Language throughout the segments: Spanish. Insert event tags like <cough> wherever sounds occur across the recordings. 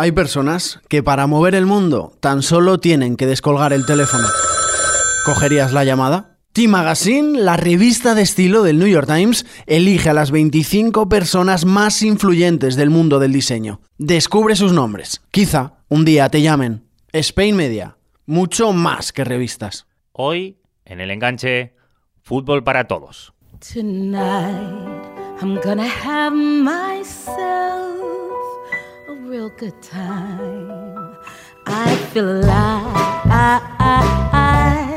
Hay personas que para mover el mundo tan solo tienen que descolgar el teléfono. ¿Cogerías la llamada? T-Magazine, la revista de estilo del New York Times, elige a las 25 personas más influyentes del mundo del diseño. Descubre sus nombres. Quizá un día te llamen. Spain Media, mucho más que revistas. Hoy, en el enganche, fútbol para todos.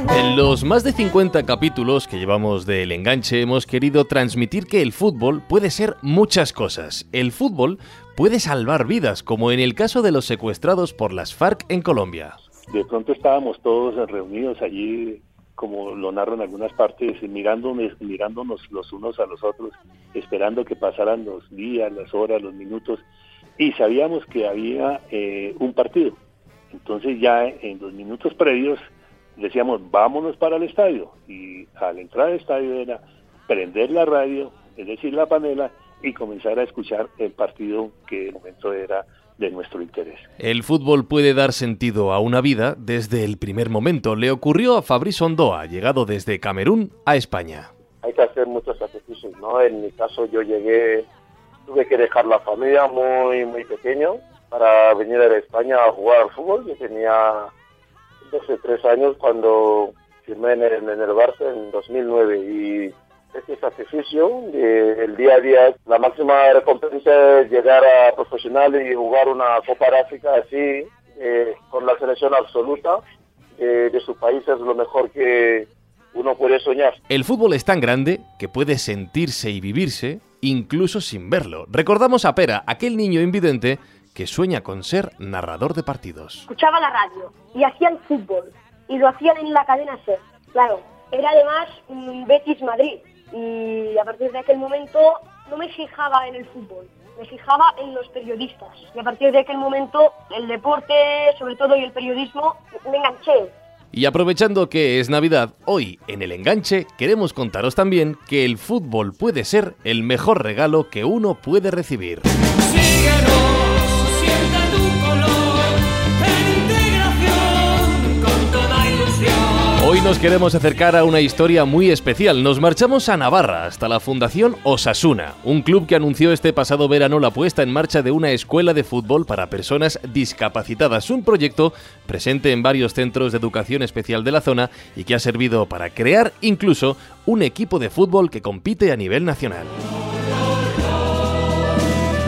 En los más de 50 capítulos que llevamos del enganche hemos querido transmitir que el fútbol puede ser muchas cosas. El fútbol puede salvar vidas, como en el caso de los secuestrados por las FARC en Colombia. De pronto estábamos todos reunidos allí, como lo narro en algunas partes, mirándonos, mirándonos los unos a los otros, esperando que pasaran los días, las horas, los minutos, y sabíamos que había eh, un partido. Entonces ya en los minutos previos decíamos, vámonos para el estadio. Y al entrar al estadio era prender la radio, es decir, la panela, y comenzar a escuchar el partido que en momento era de nuestro interés. El fútbol puede dar sentido a una vida desde el primer momento. Le ocurrió a Fabrice Ondoa, llegado desde Camerún a España. Hay que hacer muchos sacrificios, ¿no? En mi caso yo llegué, tuve que dejar la familia muy, muy pequeño para venir a España a jugar al fútbol. Yo tenía 12, tres años cuando firmé en el, en el Barça en 2009 y este sacrificio el día a día. La máxima recompensa es llegar a profesional y jugar una Copa África así, eh, con la selección absoluta de su país, es lo mejor que uno puede soñar. El fútbol es tan grande que puede sentirse y vivirse incluso sin verlo. Recordamos a Pera, aquel niño invidente que sueña con ser narrador de partidos. Escuchaba la radio y hacían fútbol y lo hacían en la cadena SER. Claro, era además un Betis Madrid y a partir de aquel momento no me fijaba en el fútbol, me fijaba en los periodistas y a partir de aquel momento el deporte, sobre todo y el periodismo, me enganché. Y aprovechando que es Navidad, hoy en el enganche queremos contaros también que el fútbol puede ser el mejor regalo que uno puede recibir. Hoy nos queremos acercar a una historia muy especial. Nos marchamos a Navarra, hasta la Fundación Osasuna, un club que anunció este pasado verano la puesta en marcha de una escuela de fútbol para personas discapacitadas, un proyecto presente en varios centros de educación especial de la zona y que ha servido para crear incluso un equipo de fútbol que compite a nivel nacional.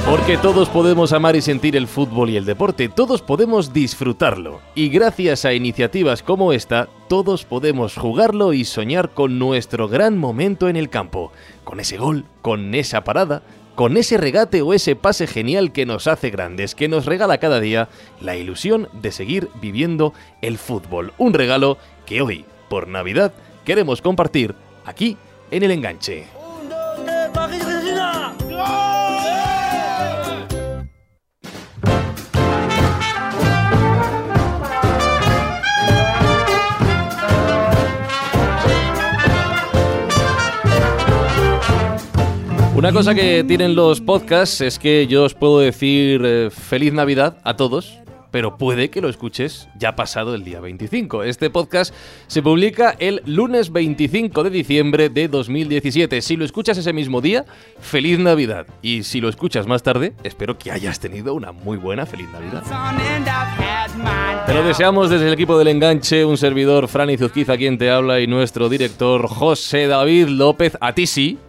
Porque todos podemos amar y sentir el fútbol y el deporte, todos podemos disfrutarlo. Y gracias a iniciativas como esta, todos podemos jugarlo y soñar con nuestro gran momento en el campo. Con ese gol, con esa parada, con ese regate o ese pase genial que nos hace grandes, que nos regala cada día la ilusión de seguir viviendo el fútbol. Un regalo que hoy, por Navidad, queremos compartir aquí en el enganche. Una cosa que tienen los podcasts es que yo os puedo decir eh, feliz Navidad a todos, pero puede que lo escuches ya pasado el día 25. Este podcast se publica el lunes 25 de diciembre de 2017. Si lo escuchas ese mismo día, feliz Navidad. Y si lo escuchas más tarde, espero que hayas tenido una muy buena feliz Navidad. Te lo deseamos desde el equipo del enganche, un servidor, Franny Zuzquiza, quien te habla, y nuestro director, José David López. A ti sí,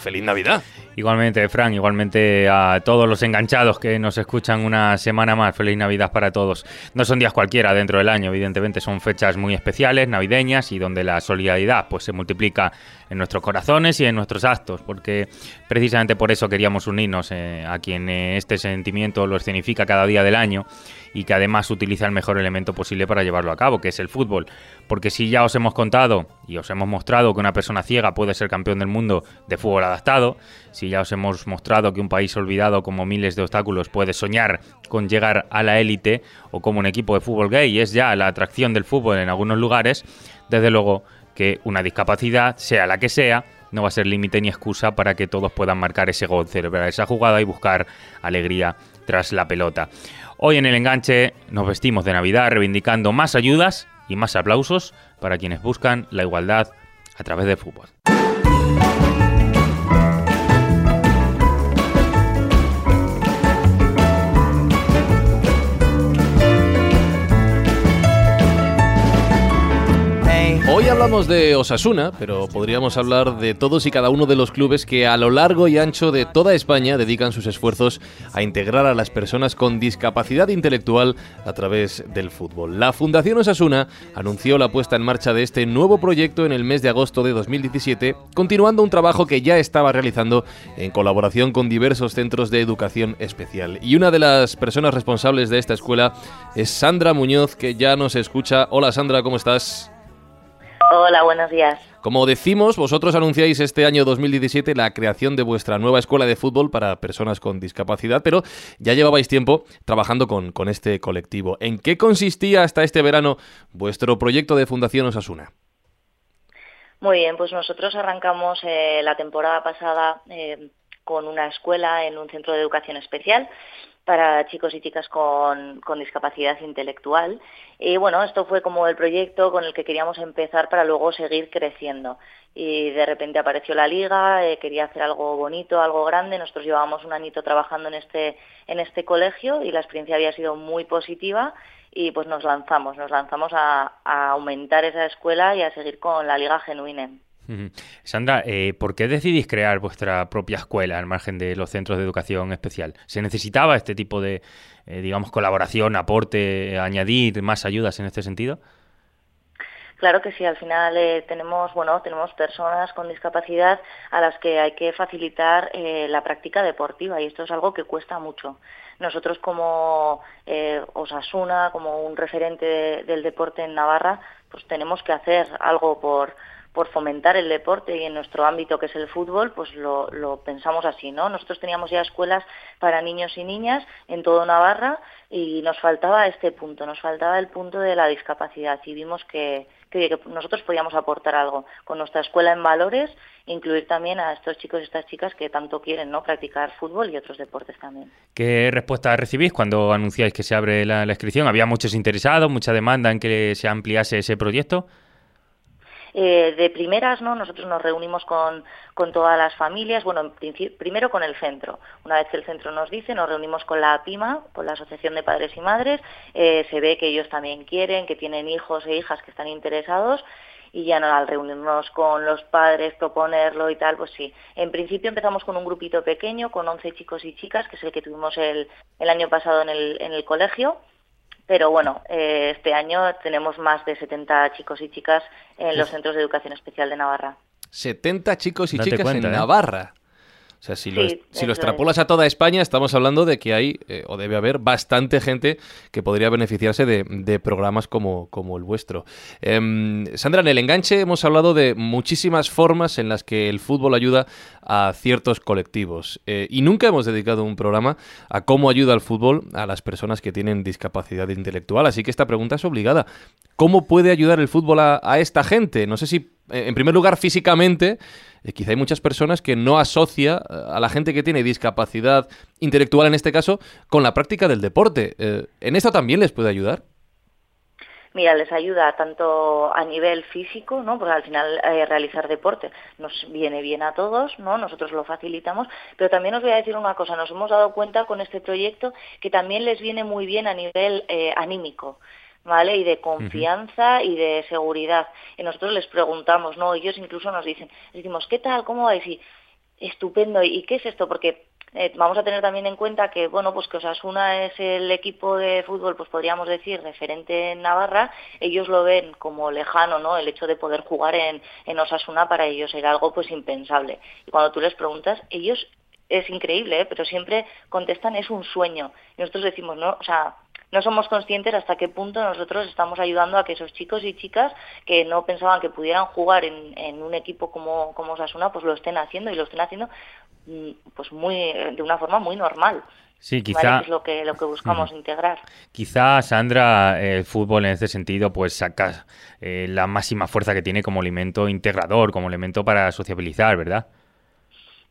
feliz Navidad. Igualmente, Fran, igualmente a todos los enganchados que nos escuchan una semana más. Feliz Navidad para todos. No son días cualquiera dentro del año, evidentemente son fechas muy especiales, navideñas, y donde la solidaridad pues, se multiplica en nuestros corazones y en nuestros actos, porque precisamente por eso queríamos unirnos eh, a quien eh, este sentimiento lo escenifica cada día del año y que además utiliza el mejor elemento posible para llevarlo a cabo, que es el fútbol. Porque si ya os hemos contado y os hemos mostrado que una persona ciega puede ser campeón del mundo de fútbol adaptado, ya os hemos mostrado que un país olvidado como miles de obstáculos puede soñar con llegar a la élite o como un equipo de fútbol gay es ya la atracción del fútbol en algunos lugares, desde luego que una discapacidad, sea la que sea, no va a ser límite ni excusa para que todos puedan marcar ese gol, celebrar esa jugada y buscar alegría tras la pelota. Hoy en el enganche nos vestimos de Navidad reivindicando más ayudas y más aplausos para quienes buscan la igualdad a través del fútbol. Hablamos de Osasuna, pero podríamos hablar de todos y cada uno de los clubes que a lo largo y ancho de toda España dedican sus esfuerzos a integrar a las personas con discapacidad intelectual a través del fútbol. La Fundación Osasuna anunció la puesta en marcha de este nuevo proyecto en el mes de agosto de 2017, continuando un trabajo que ya estaba realizando en colaboración con diversos centros de educación especial. Y una de las personas responsables de esta escuela es Sandra Muñoz, que ya nos escucha. Hola Sandra, ¿cómo estás? Hola, buenos días. Como decimos, vosotros anunciáis este año 2017 la creación de vuestra nueva escuela de fútbol para personas con discapacidad, pero ya llevabais tiempo trabajando con, con este colectivo. ¿En qué consistía hasta este verano vuestro proyecto de Fundación Osasuna? Muy bien, pues nosotros arrancamos eh, la temporada pasada eh, con una escuela en un centro de educación especial para chicos y chicas con, discapacidad intelectual. Y bueno, esto fue como el proyecto con el que queríamos empezar para luego seguir creciendo. Y de repente apareció la liga, eh, quería hacer algo bonito, algo grande. Nosotros llevábamos un añito trabajando en este, en este colegio y la experiencia había sido muy positiva y pues nos lanzamos, nos lanzamos a, a aumentar esa escuela y a seguir con la liga genuina. Sandra, eh, ¿por qué decidís crear vuestra propia escuela al margen de los centros de educación especial? ¿Se necesitaba este tipo de, eh, digamos, colaboración, aporte, añadir más ayudas en este sentido? Claro que sí, al final eh, tenemos, bueno, tenemos personas con discapacidad a las que hay que facilitar la práctica deportiva y esto es algo que cuesta mucho. Nosotros como Osasuna, como un referente del deporte en Navarra, pues tenemos que hacer algo por, por fomentar el deporte y en nuestro ámbito que es el fútbol, pues lo, pensamos así, ¿no? Nosotros teníamos ya escuelas para niños y niñas en todo Navarra y nos faltaba este punto, nos faltaba el punto de la discapacidad y vimos que, que, nosotros podíamos aportar algo con nuestra escuela en valores, incluir también a estos chicos y estas chicas que tanto quieren, ¿no? Practicar fútbol y otros deportes también. ¿Qué respuesta recibís cuando anunciáis que se abre la inscripción? ¿Había muchos interesados, mucha demanda en que se ampliase ese proyecto? Eh, de primeras, ¿no? Nosotros nos reunimos con, con todas las familias, bueno, primero con el centro. Una vez que el centro nos dice, nos reunimos con la PIMA, con la Asociación de Padres y Madres, eh, se ve que ellos también quieren, que tienen hijos e hijas que están interesados y ya no al reunirnos con los padres, proponerlo y tal, pues sí. En principio empezamos con un grupito pequeño, con 11 chicos y chicas, que es el que tuvimos el, el año pasado en el, en el colegio, pero bueno, eh, este año tenemos más de 70 chicos y chicas en los centros de educación especial de Navarra. 70 chicos y chicas en ¿eh? Navarra. O sea, si, lo, si lo extrapolas a toda España, estamos hablando de que hay, eh, o debe haber, bastante gente que podría beneficiarse de, programas como, como, el vuestro. Em, Sandra, en el enganche hemos hablado de muchísimas formas en las que el fútbol ayuda a ciertos colectivos. Eh, y nunca hemos dedicado un programa a cómo ayuda el fútbol a las personas que tienen discapacidad intelectual. Así que esta pregunta es obligada. ¿Cómo puede ayudar el fútbol a, a esta gente? No sé si, en primer lugar, físicamente eh, quizá hay muchas personas que no asocia eh, a la gente que tiene discapacidad intelectual, en este caso, con la práctica del deporte. Eh, ¿En esto también les puede ayudar? Mira, les ayuda tanto a nivel físico, ¿no? Porque al final realizar deporte nos viene bien a todos, ¿no? Nosotros lo facilitamos, pero también os voy a decir una cosa, nos hemos dado cuenta con este proyecto que también les viene muy bien a nivel anímico. ¿Vale? Y de confianza y de seguridad. Y nosotros les preguntamos, ¿no? Ellos incluso nos dicen, decimos, ¿qué tal? ¿Cómo vais? Y estupendo. ¿Y qué es esto? Porque eh, vamos a tener también en cuenta que, bueno, pues que Osasuna es el equipo de fútbol, pues podríamos decir, referente en Navarra. Ellos lo ven como lejano, ¿no? El hecho de poder jugar en, en Osasuna para ellos era algo pues impensable. Y cuando tú les preguntas, ellos es increíble, ¿eh? pero siempre contestan es un sueño. Y nosotros decimos, no, o sea, no somos conscientes hasta qué punto nosotros estamos ayudando a que esos chicos y chicas que no pensaban que pudieran jugar en, un equipo como, como Osasuna, pues lo estén haciendo y lo estén haciendo mm, pues muy de una forma muy normal. Sí, quizá. es lo que, lo que buscamos integrar. Quizá, Sandra, el fútbol en este sentido, pues saca eh, la máxima fuerza que tiene como elemento integrador, como elemento para sociabilizar, ¿verdad?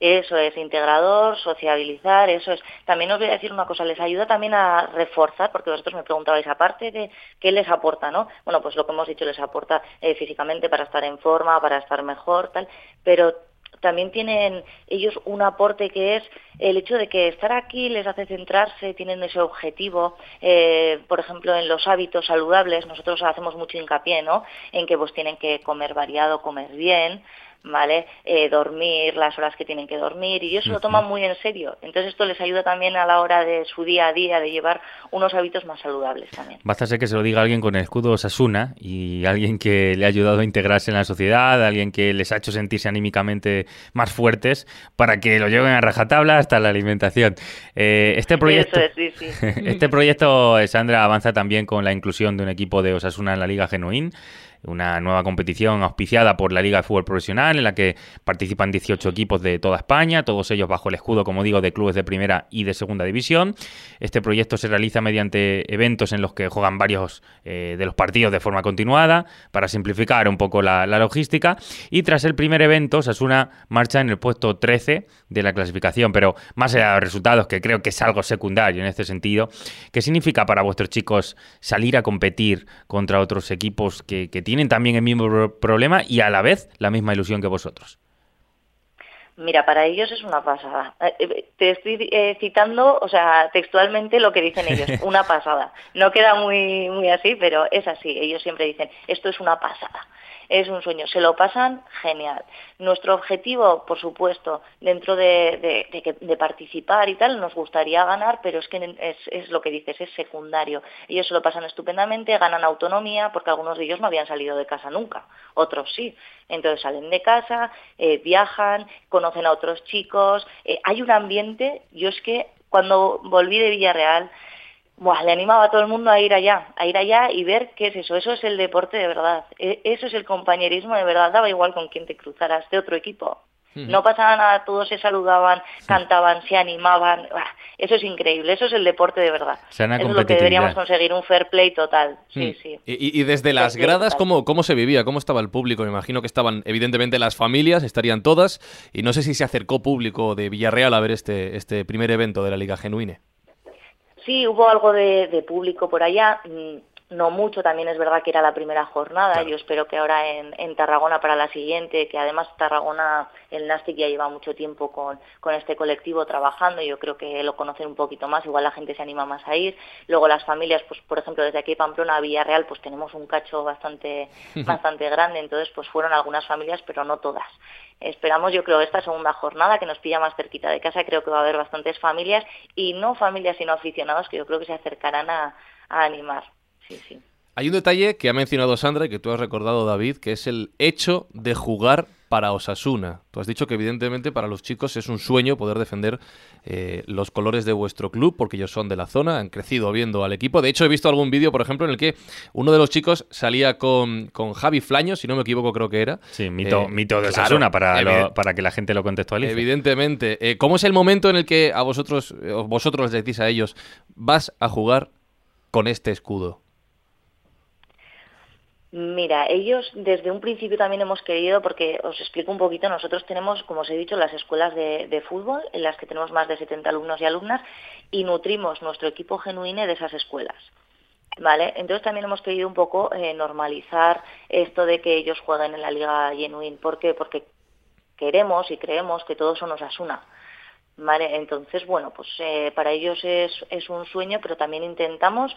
Eso es, integrador, sociabilizar, eso es. También os voy a decir una cosa, les ayuda también a reforzar, porque vosotros me preguntabais, aparte de qué les aporta, ¿no? Bueno, pues lo que hemos dicho les aporta eh, físicamente para estar en forma, para estar mejor, tal, pero también tienen ellos un aporte que es el hecho de que estar aquí les hace centrarse, tienen ese objetivo, eh, por ejemplo, en los hábitos saludables, nosotros hacemos mucho hincapié, ¿no? En que pues tienen que comer variado, comer bien, ¿vale? Eh, dormir las horas que tienen que dormir y ellos se lo toman muy en serio. Entonces esto les ayuda también a la hora de su día a día de llevar unos hábitos más saludables también. Basta ser que se lo diga alguien con el escudo Sasuna y alguien que le ha ayudado a integrarse en la sociedad, alguien que les ha hecho sentirse anímicamente más fuertes para que lo lleven a rajatabla hasta la alimentación. Eh, este proyecto, <laughs> este proyecto, Sandra, avanza también con la inclusión de un equipo de Osasuna en la Liga Genuín una nueva competición auspiciada por la Liga de Fútbol Profesional en la que participan 18 equipos de toda España, todos ellos bajo el escudo, como digo, de clubes de primera y de segunda división. Este proyecto se realiza mediante eventos en los que juegan varios eh, de los partidos de forma continuada para simplificar un poco la, logística y tras el primer evento, Sasuna marcha en el puesto 13 de la clasificación, pero más allá de los resultados, que creo que es algo secundario en este sentido, ¿qué significa para vuestros chicos salir a competir contra otros equipos que, que tienen tienen también el mismo problema y a la vez la misma ilusión que vosotros. Mira, para ellos es una pasada. Eh, eh, te estoy eh, citando, o sea, textualmente lo que dicen ellos, <laughs> una pasada. No queda muy, muy así, pero es así. Ellos siempre dicen, esto es una pasada es un sueño. Se lo pasan genial. Nuestro objetivo, por supuesto, dentro de, participar y tal, nos gustaría ganar, pero es que es, lo que dices, es secundario. Ellos se lo pasan estupendamente, ganan autonomía, porque algunos de ellos no habían salido de casa nunca, otros sí. Entonces salen de casa, eh, viajan, conocen a otros chicos. Eh, hay un ambiente, yo es que cuando volví de Villarreal, le animaba a todo el mundo a ir allá, a ir allá y ver qué es eso. Eso es el deporte de verdad. E, eso es el compañerismo de verdad. Daba igual con quién te cruzaras de otro equipo. No pasaba nada, todos se saludaban, cantaban, se animaban. Eso es increíble, eso es el deporte de verdad. Eso es lo que deberíamos conseguir, un fair play total. Sí, sí. Y, desde las gradas, ¿cómo, ¿cómo se vivía? ¿Cómo estaba el público? Me imagino que estaban, evidentemente, las familias, estarían todas. Y no sé si se acercó público de Villarreal a ver este, este primer evento de la Liga Genuine. Sí, hubo algo de, público por allá, mm, no mucho, también es verdad que era la primera jornada, yo espero que ahora en, Tarragona para la siguiente, que además Tarragona, el Nastic ya lleva mucho tiempo con, con este colectivo trabajando, yo creo que lo conocen un poquito más, igual la gente se anima más a ir, luego las familias, pues por ejemplo desde aquí Pamplona a Villarreal, pues tenemos un cacho bastante, <laughs> bastante grande, entonces pues fueron algunas familias, pero no todas esperamos yo creo esta segunda jornada que nos pilla más cerquita de casa. Creo que va a haber bastantes familias y no familias sino aficionados que yo creo que se acercarán a, animar. Hay un detalle que ha mencionado Sandra y que tú has recordado David que es el hecho de jugar para Osasuna. Tú has dicho que evidentemente para los chicos es un sueño poder defender eh, los colores de vuestro club porque ellos son de la zona, han crecido viendo al equipo. De hecho, he visto algún vídeo, por ejemplo, en el que uno de los chicos salía con, con Javi Flaño, si no me equivoco, creo que era. Sí, mito, eh, de Osasuna para, para que la gente lo contextualice. Evidentemente. Eh, ¿Cómo es el momento en el que a vosotros, vosotros les decís a ellos, vas a jugar con este escudo? Mira, ellos desde un principio también hemos querido, porque os explico un poquito, nosotros tenemos, como os he dicho, las escuelas de, fútbol, en las que tenemos más de 70 alumnos y alumnas, y nutrimos nuestro equipo genuino de esas escuelas. ¿Vale? Entonces también hemos querido un poco eh, normalizar esto de que ellos jueguen en la Liga Genuine. ¿Por qué? Porque queremos y creemos que todos son Osasuna. ¿Vale? Entonces, bueno, pues eh, para ellos es, es un sueño, pero también intentamos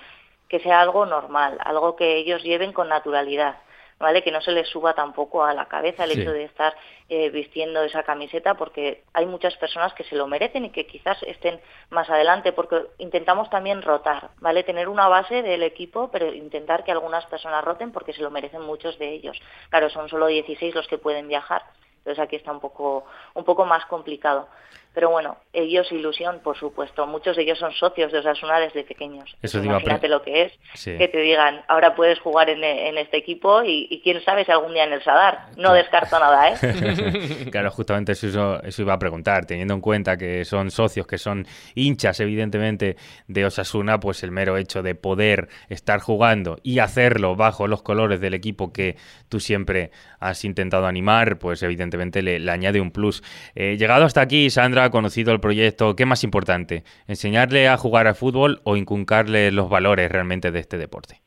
que sea algo normal, algo que ellos lleven con naturalidad. ¿vale? Que no se les suba tampoco a la cabeza el hecho de estar eh, vistiendo esa camiseta, porque hay muchas personas que se lo merecen y que quizás estén más adelante, porque intentamos también rotar, ¿vale? Tener una base del equipo, pero intentar que algunas personas roten porque se lo merecen muchos de ellos. Claro, son solo 16 los que pueden viajar, entonces aquí está un poco, un poco más complicado. Pero bueno, ellos ilusión, por supuesto. Muchos de ellos son socios de Osasuna desde pequeños. Eso Imagínate lo que es, que te digan, ahora puedes jugar en, este equipo y, quién sabe si algún día en el Sadar. No descarto nada, ¿eh? <laughs> claro, justamente eso, eso iba a preguntar. Teniendo en cuenta que son socios, que son hinchas, evidentemente, de Osasuna, pues el mero hecho de poder estar jugando y hacerlo bajo los colores del equipo que tú siempre has intentado animar, pues evidentemente le, añade un plus. Eh, llegado hasta aquí, Sandra, conocido el proyecto, ¿qué más importante? ¿Enseñarle a jugar al fútbol o inculcarle los valores realmente de este deporte?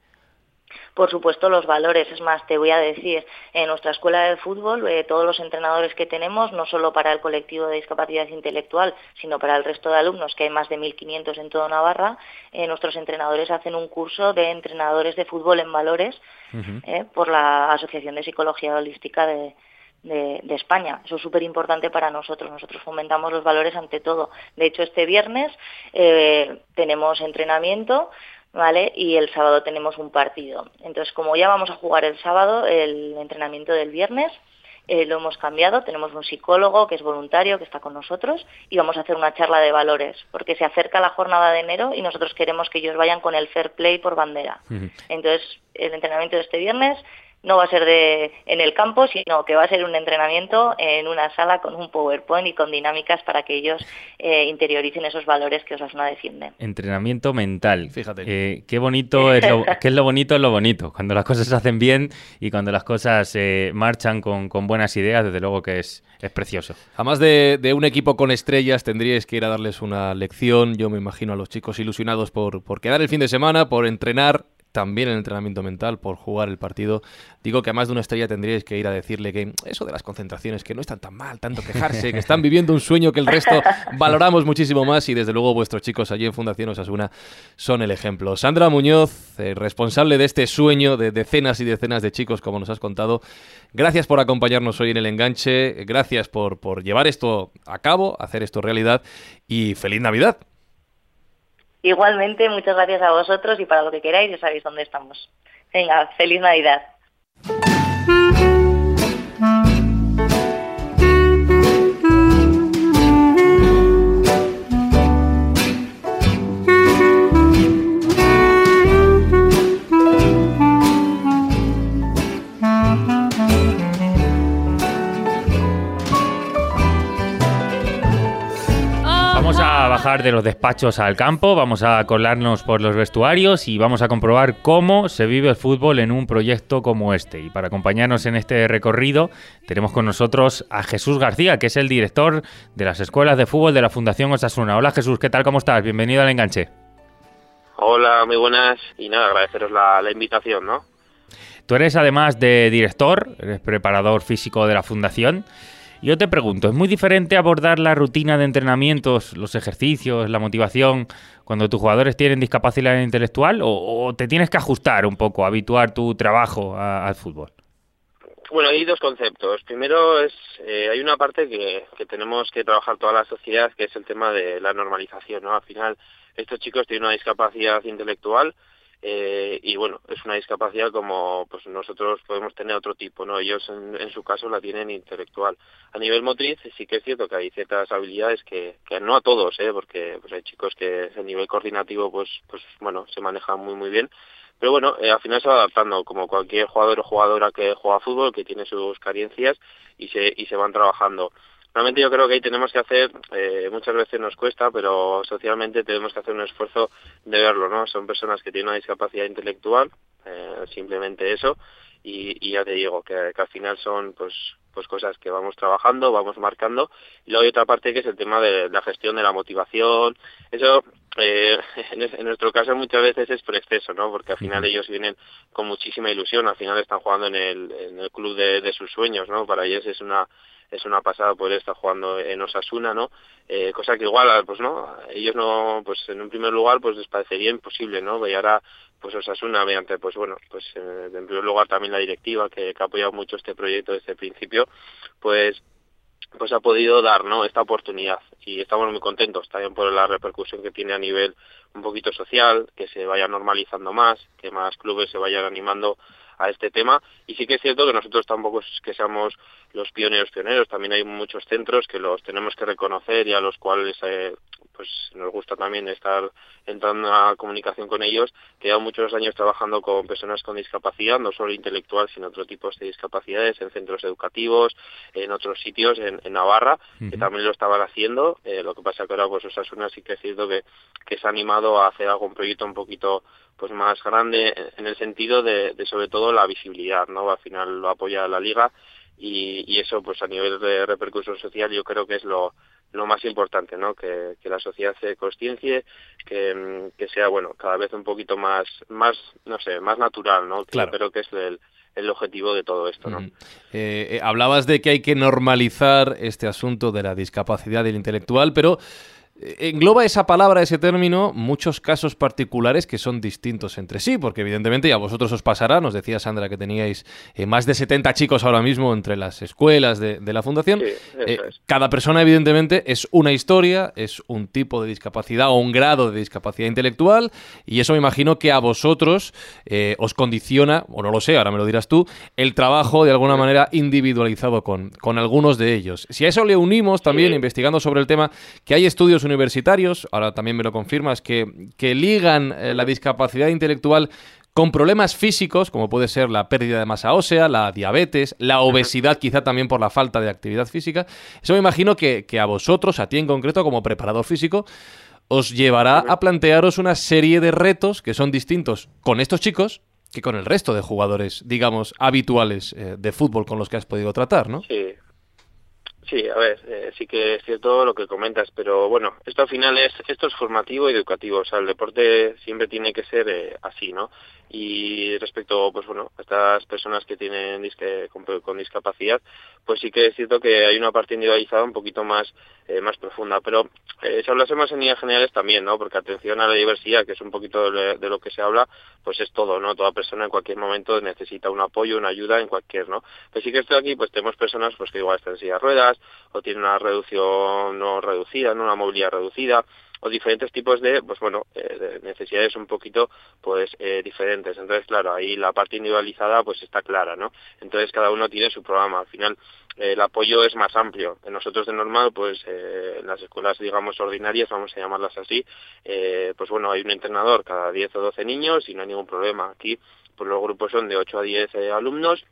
por supuesto, los valores. Es más, te voy a decir, en nuestra escuela de fútbol, eh, todos los entrenadores que tenemos, no solo para el colectivo de discapacidad intelectual, sino para el resto de alumnos, que hay más de 1.500 en toda Navarra, eh, nuestros entrenadores hacen un curso de entrenadores de fútbol en valores eh, por la Asociación de Psicología Holística de, de, España. Eso es súper importante para nosotros. Nosotros fomentamos los valores ante todo. De hecho, este viernes eh, tenemos entrenamiento. ¿Vale? Y el sábado tenemos un partido. Entonces, como ya vamos a jugar el sábado, el entrenamiento del viernes, eh, lo hemos cambiado, tenemos un psicólogo que es voluntario, que está con nosotros, y vamos a hacer una charla de valores, porque se acerca la jornada de enero y nosotros queremos que ellos vayan con el fair play por bandera. Entonces, el entrenamiento de este viernes no va a ser de, en el campo, sino que va a ser un entrenamiento en una sala con un PowerPoint y con dinámicas para que ellos eh, interioricen esos valores que Osasuna defiende. Entrenamiento mental. Fíjate. Eh, qué bonito es lo, <laughs> qué es lo bonito es lo bonito. Cuando las cosas se hacen bien y cuando las cosas eh, marchan con, buenas ideas, desde luego que es, es precioso. Además de, de, un equipo con estrellas, tendríais que ir a darles una lección. Yo me imagino a los chicos ilusionados por, por quedar el fin de semana, por entrenar también el entrenamiento mental por jugar el partido. Digo que a más de una estrella tendríais que ir a decirle que eso de las concentraciones, que no están tan mal, tanto quejarse, que están viviendo un sueño que el resto <laughs> valoramos muchísimo más y desde luego vuestros chicos allí en Fundación Osasuna son el ejemplo. Sandra Muñoz, eh, responsable de este sueño de decenas y decenas de chicos, como nos has contado, gracias por acompañarnos hoy en el enganche, gracias por, por llevar esto a cabo, hacer esto realidad y feliz Navidad. Igualmente, muchas gracias a vosotros y para lo que queráis ya sabéis dónde estamos. Venga, feliz Navidad. Bajar de los despachos al campo, vamos a colarnos por los vestuarios y vamos a comprobar cómo se vive el fútbol en un proyecto como este. Y para acompañarnos en este recorrido tenemos con nosotros a Jesús García, que es el director de las escuelas de fútbol de la Fundación Osasuna. Hola Jesús, ¿qué tal? ¿Cómo estás? Bienvenido al enganche. Hola, muy buenas y nada, agradeceros la, la invitación, ¿no? Tú eres además de director, eres preparador físico de la Fundación. Yo te pregunto, ¿es muy diferente abordar la rutina de entrenamientos, los ejercicios, la motivación, cuando tus jugadores tienen discapacidad intelectual o, te tienes que ajustar un poco, habituar tu trabajo al fútbol? Bueno, hay dos conceptos. Primero es, eh, hay una parte que, que tenemos que trabajar toda la sociedad, que es el tema de la normalización, ¿no? Al final, estos chicos tienen una discapacidad intelectual, eh, y bueno, es una discapacidad como pues nosotros podemos tener otro tipo, ¿no? Ellos en, su caso la tienen intelectual. A nivel motriz sí que es cierto que hay ciertas habilidades que, que no a todos, ¿eh? Porque pues hay chicos que a nivel coordinativo pues pues bueno, se manejan muy muy bien. Pero bueno, eh, al final se va adaptando, como cualquier jugador o jugadora que juega fútbol, que tiene sus carencias y se, y se van trabajando. Realmente yo creo que ahí tenemos que hacer, eh, muchas veces nos cuesta, pero socialmente tenemos que hacer un esfuerzo de verlo, ¿no? Son personas que tienen una discapacidad intelectual, eh, simplemente eso, y, ya te digo que, al final son pues pues cosas que vamos trabajando, vamos marcando. Y luego hay otra parte que es el tema de la gestión de la motivación. Eso, eh, <laughs> en, nuestro caso muchas veces es por exceso, ¿no? Porque al final ellos vienen con muchísima ilusión, al final están jugando en el, en el club de, de sus sueños, ¿no? Para ellos es una es una pasada poder estar jugando en Osasuna, ¿no? Eh, cosa que igual, pues no, ellos no, pues en un primer lugar, pues les parecería imposible, ¿no? Y ahora, pues Osasuna, mediante, pues bueno, pues eh, en primer lugar también la directiva, que, ha apoyado mucho este proyecto desde el principio, pues pues ha podido dar ¿no? esta oportunidad y estamos muy contentos también por la repercusión que tiene a nivel un poquito social, que se vaya normalizando más, que más clubes se vayan animando a este tema y sí que es cierto que nosotros tampoco es que seamos los pioneros pioneros, también hay muchos centros que los tenemos que reconocer y a los cuales eh, pues nos gusta también estar entrando en una comunicación con ellos, que llevan muchos años trabajando con personas con discapacidad, no solo intelectual, sino otro tipos de discapacidades en centros educativos, en otros sitios, en, Navarra, que también lo estaban haciendo, eh, lo que pasa que ahora pues Osasuna sí que es cierto que, que se ha animado a hacer algún proyecto un poquito pues más grande en el sentido de, de sobre todo la visibilidad, ¿no? Al final lo apoya la liga y, eso pues a nivel de repercusión social yo creo que es lo, lo más importante, ¿no? Que, la sociedad se consciencie, que, que, sea, bueno, cada vez un poquito más, más, no sé, más natural, ¿no? Claro. Creo que es el, el objetivo de todo esto, ¿no? Eh, eh, hablabas de que hay que normalizar este asunto de la discapacidad del intelectual, pero engloba esa palabra, ese término, muchos casos particulares que son distintos entre sí, porque evidentemente ya a vosotros os pasará, nos decía Sandra que teníais eh, más de 70 chicos ahora mismo entre las escuelas de, la fundación. Eh, cada persona evidentemente es una historia, es un tipo de discapacidad o un grado de discapacidad intelectual y eso me imagino que a vosotros eh, os condiciona, o no lo sé, ahora me lo dirás tú, el trabajo de alguna manera individualizado con, con algunos de ellos. Si a eso le unimos también, investigando sobre el tema, que hay estudios universitarios, ahora también me lo confirmas, que, que ligan eh, la discapacidad intelectual con problemas físicos, como puede ser la pérdida de masa ósea, la diabetes, la obesidad, quizá también por la falta de actividad física. Eso me imagino que, que a vosotros, a ti en concreto, como preparador físico, os llevará a plantearos una serie de retos que son distintos con estos chicos que con el resto de jugadores, digamos, habituales eh, de fútbol con los que has podido tratar, ¿no? Sí, Sí, a ver, eh, sí que es cierto lo que comentas, pero bueno, esto al final es, esto es formativo y educativo, o sea, el deporte siempre tiene que ser eh, así, ¿no? Y respecto, pues bueno, a estas personas que tienen disque, con, discapacidad, pues sí que es cierto que hay una parte individualizada un poquito más, eh, más profunda, pero eh, si hablásemos en líneas generales también, ¿no? Porque atención a la diversidad, que es un poquito de, lo que se habla, pues es todo, ¿no? Toda persona en cualquier momento necesita un apoyo, una ayuda en cualquier, ¿no? Pues sí que estoy aquí, pues tenemos personas pues que igual están en silla de ruedas, o tienen una reducción no reducida, ¿no? Una movilidad reducida, o diferentes tipos de pues bueno eh, necesidades un poquito pues eh, diferentes. Entonces claro ahí la parte individualizada pues está clara no entonces cada uno tiene su programa. Al final eh, el apoyo es más amplio. En nosotros de normal pues en las escuelas digamos ordinarias vamos a llamarlas así pues bueno hay un entrenador cada 10 o 12 niños y no hay ningún problema. Aquí pues los grupos son de 8 a 10 alumnos.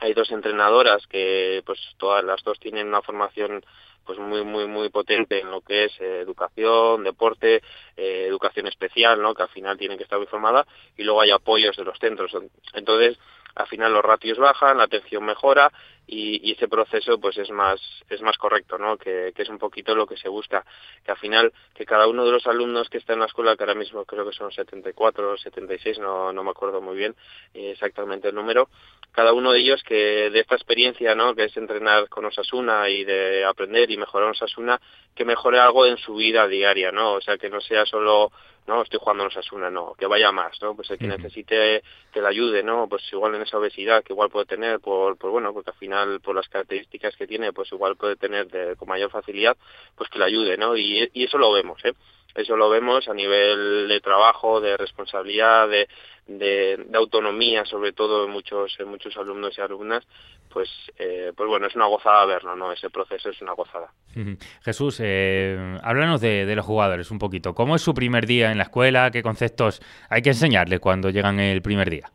Hay dos entrenadoras que pues todas las dos tienen una formación pues muy muy muy potente en lo que es eh, educación, deporte, eh, educación especial, ¿no? Que al final tienen que estar muy formada y luego hay apoyos de los centros. Entonces, al final los ratios bajan, la atención mejora y, ese proceso pues es más es más correcto, ¿no? Que, es un poquito lo que se busca, que al final que cada uno de los alumnos que está en la escuela, que ahora mismo creo que son 74 o 76, no, no me acuerdo muy bien exactamente el número, cada uno de ellos que de esta experiencia, ¿no? Que es entrenar con Osasuna y de aprender y mejorar Osasuna, que mejore algo en su vida diaria, ¿no? O sea, que no sea solo no estoy jugando en Osasuna, no, que vaya más, ¿no? Pues el que necesite que le ayude, ¿no? Pues igual en esa obesidad que igual puede tener por, por bueno, porque al final por las características que tiene, pues igual puede tener con mayor facilidad, pues que le ayude, ¿no? Y, y eso lo vemos, ¿eh? Eso lo vemos a nivel de trabajo, de responsabilidad, de, de, autonomía, sobre todo en muchos, en muchos alumnos y alumnas, pues, eh, pues bueno, es una gozada verlo, ¿no? Ese proceso es una gozada. Jesús, eh, háblanos de, de, los jugadores un poquito. ¿Cómo es su primer día en la escuela? ¿Qué conceptos hay que enseñarles cuando llegan el primer día?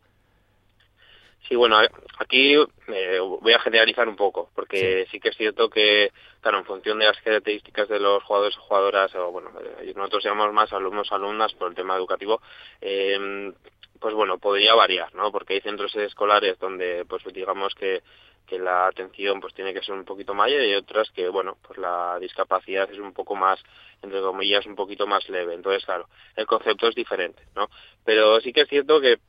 Sí, bueno, aquí eh, voy a generalizar un poco, porque sí. que es cierto que, claro, en función de las características de los jugadores o jugadoras, o bueno, eh, nosotros llamamos más alumnos alumnas por el tema educativo, eh, pues bueno, podría variar, ¿no? Porque hay centros escolares donde, pues digamos que, que la atención pues tiene que ser un poquito mayor y otras que, bueno, pues la discapacidad es un poco más, entre comillas, un poquito más leve. Entonces, claro, el concepto es diferente, ¿no? Pero sí que es cierto que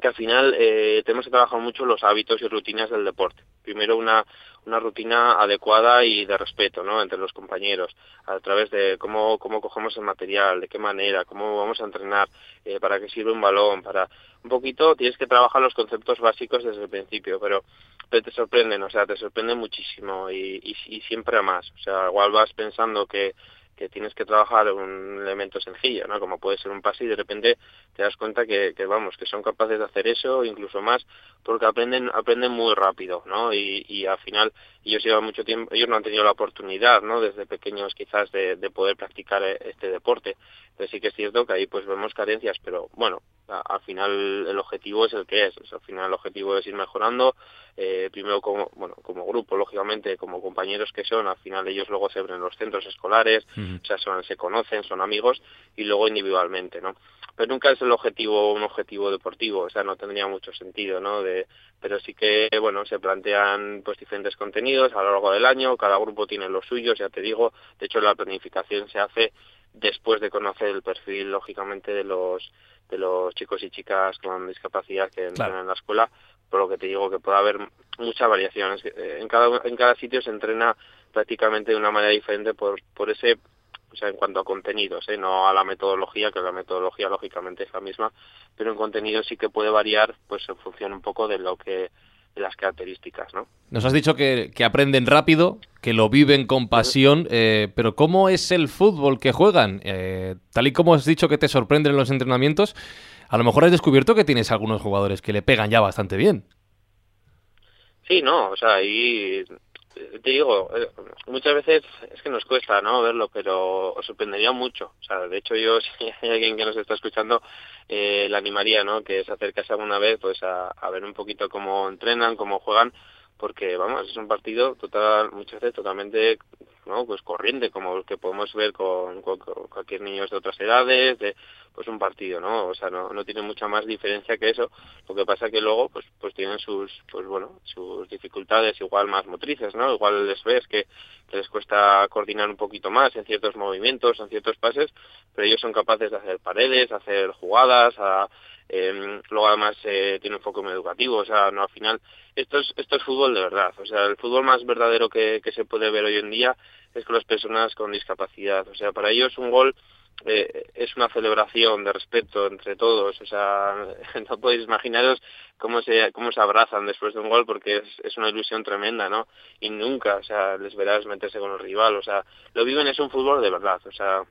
que al final eh, tenemos que trabajar mucho los hábitos y rutinas del deporte. Primero una, una rutina adecuada y de respeto ¿no? entre los compañeros, a través de cómo, cómo cogemos el material, de qué manera, cómo vamos a entrenar, eh, para qué sirve un balón, para un poquito tienes que trabajar los conceptos básicos desde el principio, pero, te sorprenden, o sea, te sorprenden muchísimo y, y, y siempre a más. O sea, igual vas pensando que que tienes que trabajar un elemento sencillo, ¿no? Como puede ser un pase y de repente te das cuenta que, que, vamos, que son capaces de hacer eso, incluso más, porque aprenden, aprenden muy rápido, ¿no? Y, y al final ellos llevan mucho tiempo, ellos no han tenido la oportunidad, ¿no? Desde pequeños quizás de, de poder practicar e, este deporte. Entonces sí que es cierto que ahí pues vemos carencias, pero bueno, al final el objetivo es el que es, al final el objetivo es ir mejorando, eh, primero como, bueno, como grupo, lógicamente, como compañeros que son, al final ellos luego se abren los centros escolares, o sea, son, se conocen, son amigos, y luego individualmente, ¿no? Pero nunca es el objetivo un objetivo deportivo, o sea, no tendría mucho sentido, ¿no? De, pero sí que, bueno, se plantean pues diferentes contenidos a lo largo del año, cada grupo tiene los suyos, ya te digo, de hecho la planificación se hace después de conocer el perfil, lógicamente, de los de los chicos y chicas con discapacidad que entran en la escuela, por lo que te digo que puede haber muchas variaciones. Eh, en cada, en cada sitio se entrena prácticamente de una manera diferente por, por ese, o sea, en cuanto a contenidos, ¿eh? no a la metodología, que la metodología lógicamente es la misma, pero en contenido sí que puede variar pues en función un poco de lo que las características, ¿no? Nos has dicho que, que aprenden rápido, que lo viven con pasión, eh, pero ¿cómo es el fútbol que juegan? Eh, tal y como has dicho que te sorprenden los entrenamientos, a lo mejor has descubierto que tienes algunos jugadores que le pegan ya bastante bien. Sí, no, o sea, ahí te digo, eh, muchas veces es que nos cuesta no verlo, pero os sorprendería mucho. O sea, de hecho yo, <laughs> si hay alguien que nos está escuchando, eh, le animaría, ¿no? Que se acercase alguna vez, pues a, a ver un poquito cómo entrenan, cómo juegan, porque vamos, es un partido total, muchas veces totalmente ¿no? pues corriente como el que podemos ver con, con, cualquier niño de otras edades de pues un partido no o sea no, no tiene mucha más diferencia que eso. Lo que pasa que luego pues pues tienen sus pues bueno sus dificultades igual más motrices no igual les ves que, les cuesta coordinar un poquito más en ciertos movimientos en ciertos pases pero ellos son capaces de hacer paredes hacer jugadas a eh, luego además eh, tiene un foco educativo, o sea, no al final esto es esto es fútbol de verdad, o sea, el fútbol más verdadero que, que se puede ver hoy en día es con las personas con discapacidad, o sea, para ellos un gol eh, es una celebración de respeto entre todos, o sea, <laughs> no podéis imaginaros cómo se cómo se abrazan después de un gol porque es, es una ilusión tremenda, ¿no? Y nunca, o sea, les verás meterse con el rival, o sea, lo viven es un fútbol de verdad, o sea,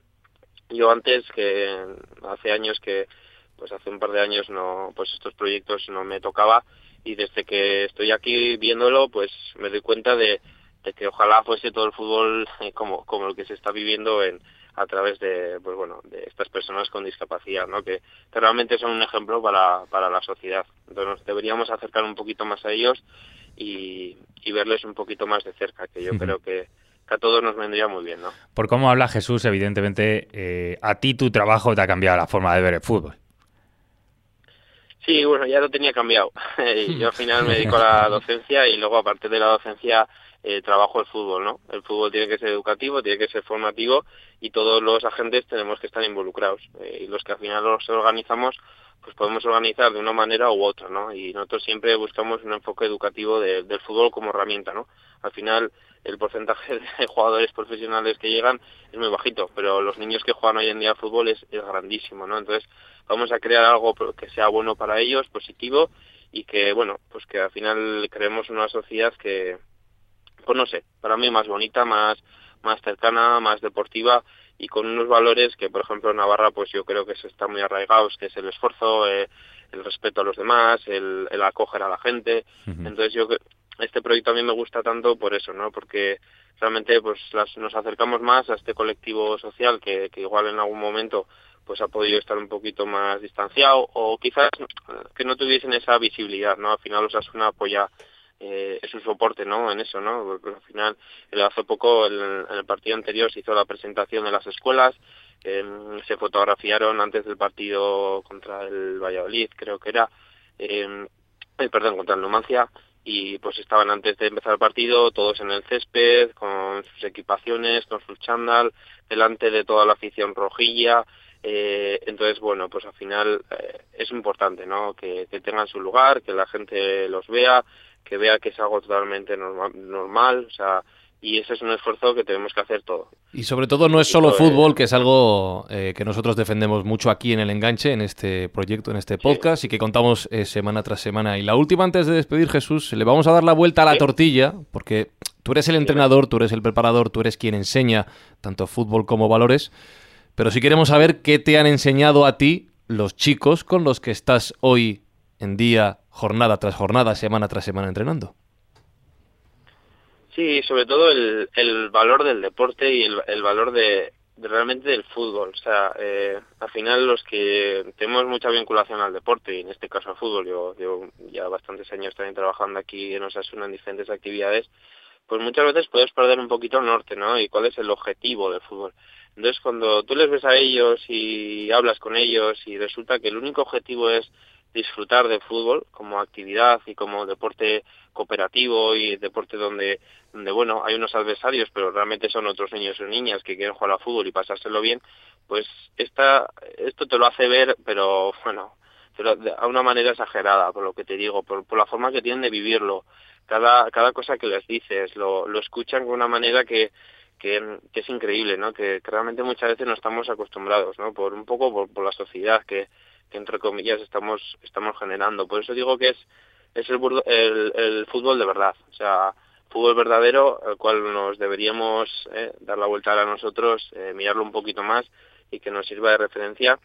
yo antes que hace años que pues hace un par de años no pues estos proyectos no me tocaba y desde que estoy aquí viéndolo pues me doy cuenta de, de que ojalá fuese todo el fútbol como como el que se está viviendo en a través de pues bueno de estas personas con discapacidad no que, que realmente son un ejemplo para para la sociedad entonces deberíamos acercar un poquito más a ellos y, y verles un poquito más de cerca que yo creo que que a todos nos vendría muy bien, ¿no? Por cómo habla Jesús, evidentemente, eh, a ti tu trabajo te ha cambiado la forma de ver el fútbol. Sí, bueno, ya lo tenía cambiado. <laughs> Yo al final me dedico a la docencia y luego aparte de la docencia eh, trabajo el fútbol, ¿no? El fútbol tiene que ser educativo, tiene que ser formativo y todos los agentes tenemos que estar involucrados. Eh, y los que al final los organizamos, pues podemos organizar de una manera u otra, ¿no? Y nosotros siempre buscamos un enfoque educativo de, del fútbol como herramienta, ¿no? Al final el porcentaje <laughs> de jugadores profesionales que llegan es muy bajito, pero los niños que juegan hoy en día fútbol es, es grandísimo, ¿no? Entonces vamos a crear algo que sea bueno para ellos, positivo y que, bueno, pues que al final creemos una sociedad que, pues no sé, para mí más bonita, más, más cercana, más deportiva y con unos valores que, por ejemplo, en Navarra, pues yo creo que se están muy arraigados, que es el esfuerzo, eh, el respeto a los demás, el, el acoger a la gente. Uh -huh. Entonces yo este proyecto a mí me gusta tanto por eso, ¿no? Porque realmente pues las, nos acercamos más a este colectivo social que, que igual en algún momento pues ha podido estar un poquito más distanciado o quizás que no tuviesen esa visibilidad, ¿no? Al final Osasuna apoya eh, es un soporte, ¿no? En eso, ¿no? Porque al final, hace poco, en, el partido anterior se hizo la presentación de las escuelas, se fotografiaron antes del partido contra el Valladolid, creo que era, eh, perdón, contra el Numancia, y pues estaban antes de empezar el partido todos en el césped con sus equipaciones, con sus chándal, delante de toda la afición rojilla. Eh, entonces, bueno, pues al final eh, es importante, ¿no? Que, tengan su lugar, que la gente los vea, que vea que es algo totalmente normal, normal o sea, y ese es un esfuerzo que tenemos que hacer todo. Y sobre todo no es solo fútbol, que es algo eh, que nosotros defendemos mucho aquí en el enganche, en este proyecto, en este podcast, sí. y que contamos eh, semana tras semana. Y la última, antes de despedir, Jesús, le vamos a dar la vuelta a la sí. tortilla, porque Tú eres el entrenador, tú eres el preparador, tú eres quien enseña tanto fútbol como valores, pero si queremos saber qué te han enseñado a ti los chicos con los que estás hoy en día, jornada tras jornada, semana tras semana entrenando. Sí, sobre todo el, el valor del deporte y el, el valor de, realmente del fútbol. O sea, eh, al final los que tenemos mucha vinculación al deporte, y en este caso al fútbol, yo llevo ya bastantes años también trabajando aquí en Osasuna en diferentes actividades, pues muchas veces puedes perder un poquito el norte, ¿no? Y cuál es el objetivo del fútbol. Entonces, cuando tú les ves a ellos y hablas con ellos y resulta que el único objetivo es disfrutar del fútbol como actividad y como deporte cooperativo y deporte donde, donde bueno, hay unos adversarios, pero realmente son otros niños o niñas que quieren jugar al fútbol y pasárselo bien, pues esta, esto te lo hace ver, pero bueno, pero a una manera exagerada, por lo que te digo, por, por la forma que tienen de vivirlo. Cada, cada cosa que les dices, lo, lo escuchan con una manera que, que, que es increíble, ¿no? Que, realmente muchas veces no estamos acostumbrados, ¿no? Por un poco por, por la sociedad que, que entre comillas estamos estamos generando. Por eso digo que es es el, el, el fútbol de verdad, o sea, fútbol verdadero, al cual nos deberíamos eh, dar la vuelta a nosotros, eh, mirarlo un poquito más y que nos sirva de referencia.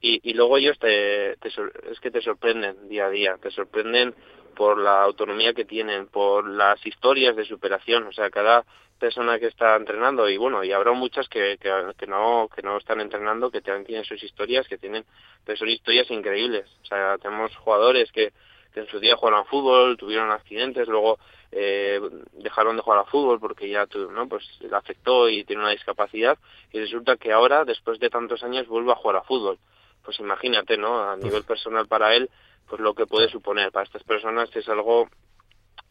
Y, y luego ellos te, te, es que te sorprenden día a día, te sorprenden por la autonomía que tienen, por las historias de superación, o sea, cada persona que está entrenando y bueno, y habrá muchas que, que, no que no están entrenando, que también tienen sus historias, que tienen, pero son historias increíbles, o sea, tenemos jugadores que, que en su día jugaron fútbol, tuvieron accidentes, luego eh, dejaron de jugar al fútbol porque ya no pues le afectó y tiene una discapacidad y resulta que ahora después de tantos años vuelve a jugar a fútbol. Pues imagínate no a nivel personal para él pues lo que puede suponer para estas personas es algo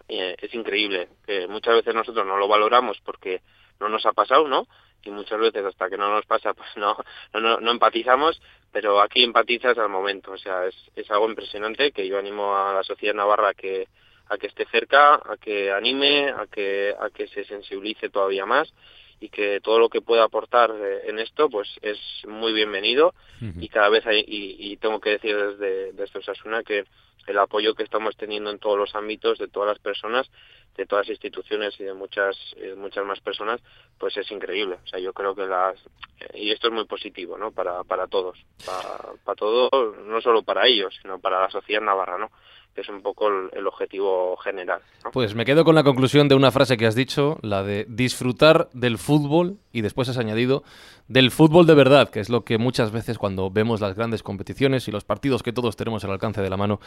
eh, es increíble que muchas veces nosotros no lo valoramos porque no nos ha pasado no y muchas veces hasta que no nos pasa <laughs> pues no no, no empatizamos pero aquí empatizas al momento. O sea es, es algo impresionante que yo animo a la sociedad navarra a que a que esté cerca a que anime a que a que se sensibilice todavía más y que todo lo que pueda aportar eh, en esto pues es muy bienvenido. Y cada vez hay, y, tengo que decir desde, desde Osasuna que el apoyo que estamos teniendo en todos los ámbitos de todas las personas de todas las instituciones y de muchas muchas más personas pues es increíble. O sea yo creo que las y esto es muy positivo no para para todos. Para, para todos no solo para ellos sino para la sociedad navarra no que es un poco el, objetivo general. Pues me quedo con la conclusión de una frase que has dicho, la de disfrutar del fútbol, y después has añadido del fútbol de verdad, que es lo que muchas veces cuando vemos las grandes competiciones y los partidos que todos tenemos al alcance de la mano,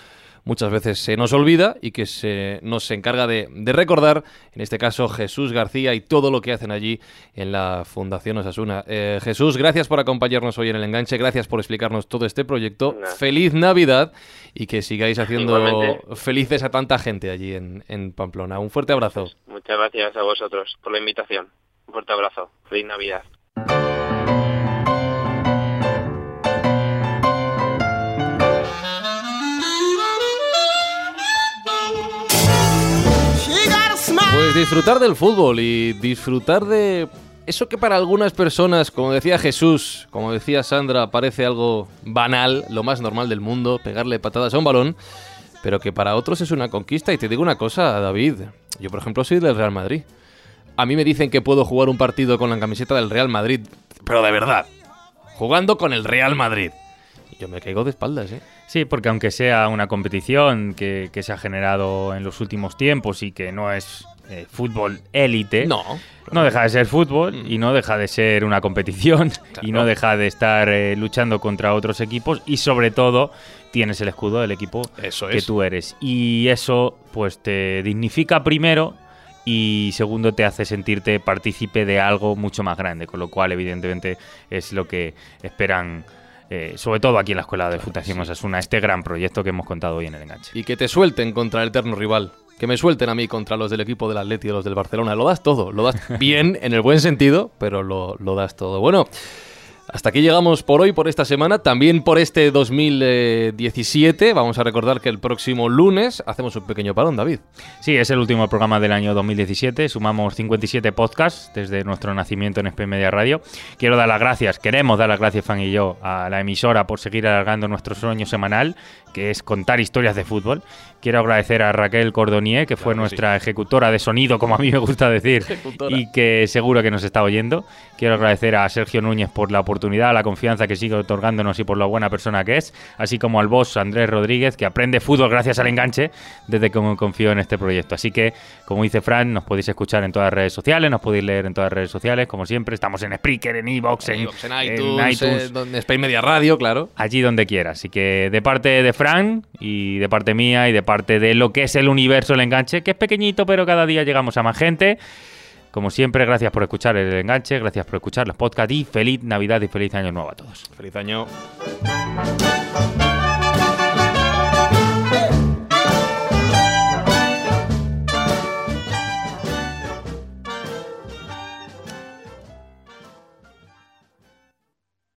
muchas veces se nos olvida y que se nos encarga de, recordar, en este caso Jesús García y todo lo que hacen allí en la Fundación Osasuna. Eh, Jesús, gracias por acompañarnos hoy en el enganche, gracias por explicarnos todo este proyecto. Feliz Navidad y que sigáis haciendo felices a tanta gente allí en, en Pamplona. Un fuerte abrazo. Pues muchas gracias a vosotros por la invitación. Un fuerte abrazo. Feliz Navidad. Pues disfrutar del fútbol y disfrutar de eso que para algunas personas, como decía Jesús, como decía Sandra, parece algo banal, lo más normal del mundo, pegarle patadas a un balón, pero que para otros es una conquista. Y te digo una cosa, David, yo por ejemplo soy del Real Madrid. A mí me dicen que puedo jugar un partido con la camiseta del Real Madrid, pero de verdad, jugando con el Real Madrid. Yo me caigo de espaldas, ¿eh? Sí, porque aunque sea una competición que, que se ha generado en los últimos tiempos y que no es eh, fútbol élite, no, no deja de ser fútbol y no deja de ser una competición <laughs> y no deja de estar eh, luchando contra otros equipos y sobre todo tienes el escudo del equipo que tú eres. Y eso pues te dignifica primero y segundo te hace sentirte partícipe de algo mucho más grande, con lo cual evidentemente es lo que esperan eh, sobre todo aquí en la Escuela de Fundación Osasuna, este gran proyecto que hemos contado hoy en el enganche. Y que te suelten contra el eterno rival que me suelten a mí contra los del equipo del Atleti y los del Barcelona. Lo das todo, lo das bien en el buen sentido, pero lo, das todo. Bueno, Hasta aquí llegamos por hoy, por esta semana, también por este 2017. Vamos a recordar que el próximo lunes hacemos un pequeño parón, David. Sí, es el último programa del año 2017. Sumamos 57 podcasts desde nuestro nacimiento en SP Media Radio. Quiero dar las gracias, queremos dar las gracias, Fan y yo, a la emisora por seguir alargando nuestro sueño semanal, que es contar historias de fútbol. Quiero agradecer a Raquel Cordonier, que fue Claro nuestra ejecutora de sonido, como a mí me gusta decir, Ejecutora. y que seguro que nos está oyendo. Quiero agradecer a Sergio Núñez por la oportunidad, la confianza que sigue otorgándonos y por la buena persona que es, así como al boss Andrés Rodríguez, que aprende fútbol gracias al enganche desde que confío en este proyecto. Así que, como dice Fran, nos podéis escuchar en todas las redes sociales, nos podéis leer en todas las redes sociales, como siempre. Estamos en Spreaker, en Evox, en, iVoox, en en iTunes, iTunes, donde Spain Media Radio, claro. allí donde quiera. Así que de parte de Fran y de parte mía y de parte de lo que es el universo el enganche, que es pequeñito, pero cada día llegamos a más gente. Como siempre, gracias por escuchar el enganche, gracias por escuchar los podcasts y feliz Navidad y feliz Año Nuevo a todos. Feliz año.